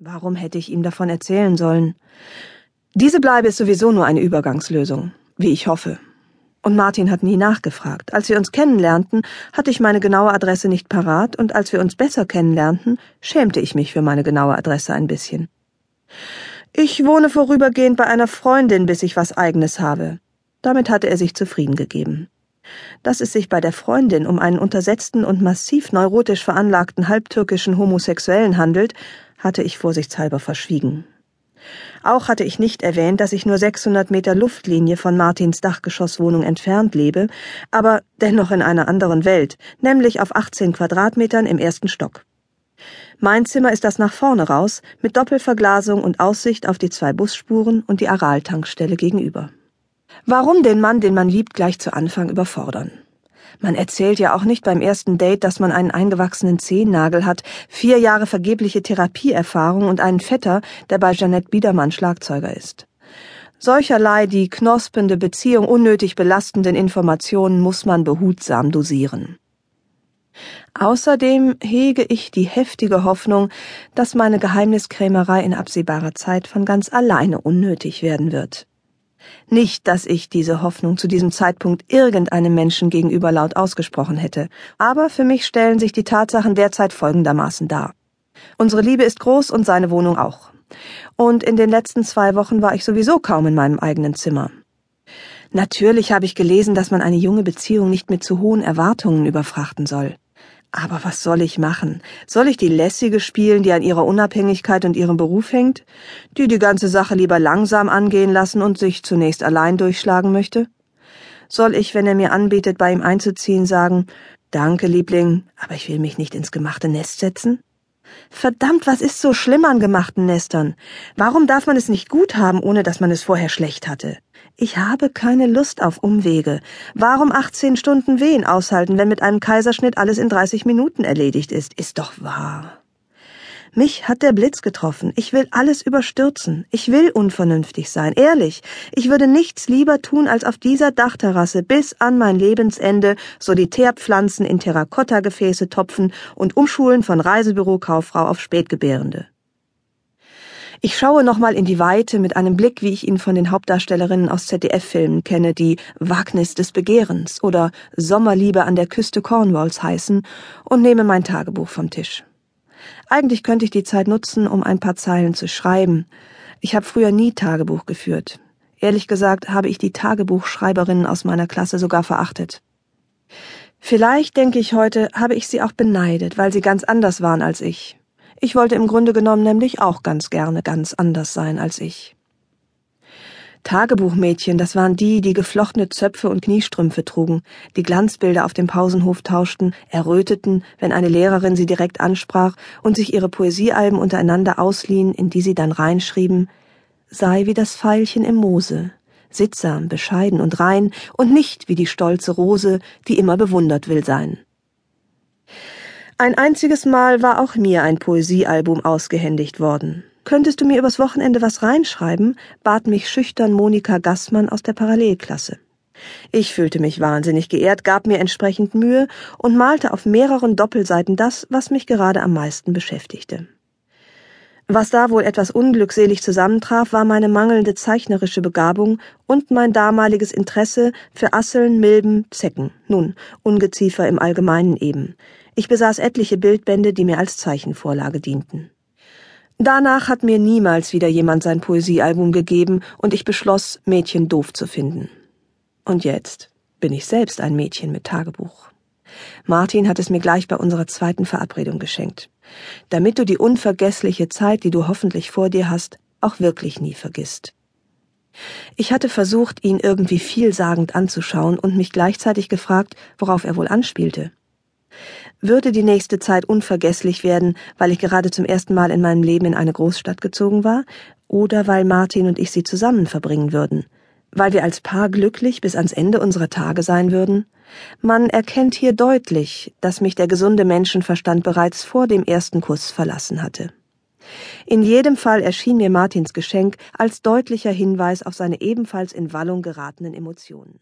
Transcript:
Warum hätte ich ihm davon erzählen sollen? Diese Bleibe ist sowieso nur eine Übergangslösung, wie ich hoffe. Und Martin hat nie nachgefragt. Als wir uns kennenlernten, hatte ich meine genaue Adresse nicht parat, und als wir uns besser kennenlernten, schämte ich mich für meine genaue Adresse ein bisschen. Ich wohne vorübergehend bei einer Freundin, bis ich was eigenes habe. Damit hatte er sich zufrieden gegeben. Dass es sich bei der Freundin um einen untersetzten und massiv neurotisch veranlagten halbtürkischen Homosexuellen handelt, hatte ich vorsichtshalber verschwiegen. Auch hatte ich nicht erwähnt, dass ich nur 600 Meter Luftlinie von Martins Dachgeschosswohnung entfernt lebe, aber dennoch in einer anderen Welt, nämlich auf 18 Quadratmetern im ersten Stock. Mein Zimmer ist das nach vorne raus, mit Doppelverglasung und Aussicht auf die zwei Busspuren und die Aral-Tankstelle gegenüber. Warum den Mann, den man liebt, gleich zu Anfang überfordern? Man erzählt ja auch nicht beim ersten Date, dass man einen eingewachsenen Zehennagel hat, vier Jahre vergebliche Therapieerfahrung und einen Vetter, der bei Jeanette Biedermann Schlagzeuger ist. Solcherlei die knospende Beziehung unnötig belastenden Informationen muss man behutsam dosieren. Außerdem hege ich die heftige Hoffnung, dass meine Geheimniskrämerei in absehbarer Zeit von ganz alleine unnötig werden wird. Nicht, dass ich diese Hoffnung zu diesem Zeitpunkt irgendeinem Menschen gegenüber laut ausgesprochen hätte, aber für mich stellen sich die Tatsachen derzeit folgendermaßen dar. Unsere Liebe ist groß und seine Wohnung auch. Und in den letzten zwei Wochen war ich sowieso kaum in meinem eigenen Zimmer. Natürlich habe ich gelesen, dass man eine junge Beziehung nicht mit zu hohen Erwartungen überfrachten soll. Aber was soll ich machen? Soll ich die Lässige spielen, die an ihrer Unabhängigkeit und ihrem Beruf hängt? Die die ganze Sache lieber langsam angehen lassen und sich zunächst allein durchschlagen möchte? Soll ich, wenn er mir anbietet, bei ihm einzuziehen, sagen, Danke, Liebling, aber ich will mich nicht ins gemachte Nest setzen? Verdammt, was ist so schlimm an gemachten Nestern? Warum darf man es nicht gut haben, ohne dass man es vorher schlecht hatte? Ich habe keine Lust auf Umwege. Warum 18 Stunden Wehen aushalten, wenn mit einem Kaiserschnitt alles in 30 Minuten erledigt ist? Ist doch wahr. Mich hat der Blitz getroffen. Ich will alles überstürzen. Ich will unvernünftig sein. Ehrlich. Ich würde nichts lieber tun, als auf dieser Dachterrasse bis an mein Lebensende Solitärpflanzen in Terrakottagefäße topfen und umschulen von Reisebürokauffrau auf Spätgebärende. Ich schaue nochmal in die Weite mit einem Blick, wie ich ihn von den Hauptdarstellerinnen aus ZDF-Filmen kenne, die Wagnis des Begehrens oder Sommerliebe an der Küste Cornwalls heißen, und nehme mein Tagebuch vom Tisch. Eigentlich könnte ich die Zeit nutzen, um ein paar Zeilen zu schreiben. Ich habe früher nie Tagebuch geführt. Ehrlich gesagt habe ich die Tagebuchschreiberinnen aus meiner Klasse sogar verachtet. Vielleicht, denke ich heute, habe ich sie auch beneidet, weil sie ganz anders waren als ich. Ich wollte im Grunde genommen nämlich auch ganz gerne ganz anders sein als ich. Tagebuchmädchen, das waren die, die geflochtene Zöpfe und Kniestrümpfe trugen, die Glanzbilder auf dem Pausenhof tauschten, erröteten, wenn eine Lehrerin sie direkt ansprach und sich ihre Poesiealben untereinander ausliehen, in die sie dann reinschrieben, sei wie das Veilchen im Moose, sittsam, bescheiden und rein und nicht wie die stolze Rose, die immer bewundert will sein. Ein einziges Mal war auch mir ein Poesiealbum ausgehändigt worden. Könntest du mir übers Wochenende was reinschreiben? bat mich schüchtern Monika Gassmann aus der Parallelklasse. Ich fühlte mich wahnsinnig geehrt, gab mir entsprechend Mühe und malte auf mehreren Doppelseiten das, was mich gerade am meisten beschäftigte. Was da wohl etwas unglückselig zusammentraf, war meine mangelnde zeichnerische Begabung und mein damaliges Interesse für Asseln, Milben, Zecken, nun, Ungeziefer im Allgemeinen eben. Ich besaß etliche Bildbände, die mir als Zeichenvorlage dienten. Danach hat mir niemals wieder jemand sein Poesiealbum gegeben, und ich beschloss, Mädchen doof zu finden. Und jetzt bin ich selbst ein Mädchen mit Tagebuch. Martin hat es mir gleich bei unserer zweiten Verabredung geschenkt, damit du die unvergessliche Zeit, die du hoffentlich vor dir hast, auch wirklich nie vergisst. Ich hatte versucht, ihn irgendwie vielsagend anzuschauen und mich gleichzeitig gefragt, worauf er wohl anspielte. Würde die nächste Zeit unvergesslich werden, weil ich gerade zum ersten Mal in meinem Leben in eine Großstadt gezogen war, oder weil Martin und ich sie zusammen verbringen würden? Weil wir als Paar glücklich bis ans Ende unserer Tage sein würden? Man erkennt hier deutlich, dass mich der gesunde Menschenverstand bereits vor dem ersten Kuss verlassen hatte. In jedem Fall erschien mir Martins Geschenk als deutlicher Hinweis auf seine ebenfalls in Wallung geratenen Emotionen.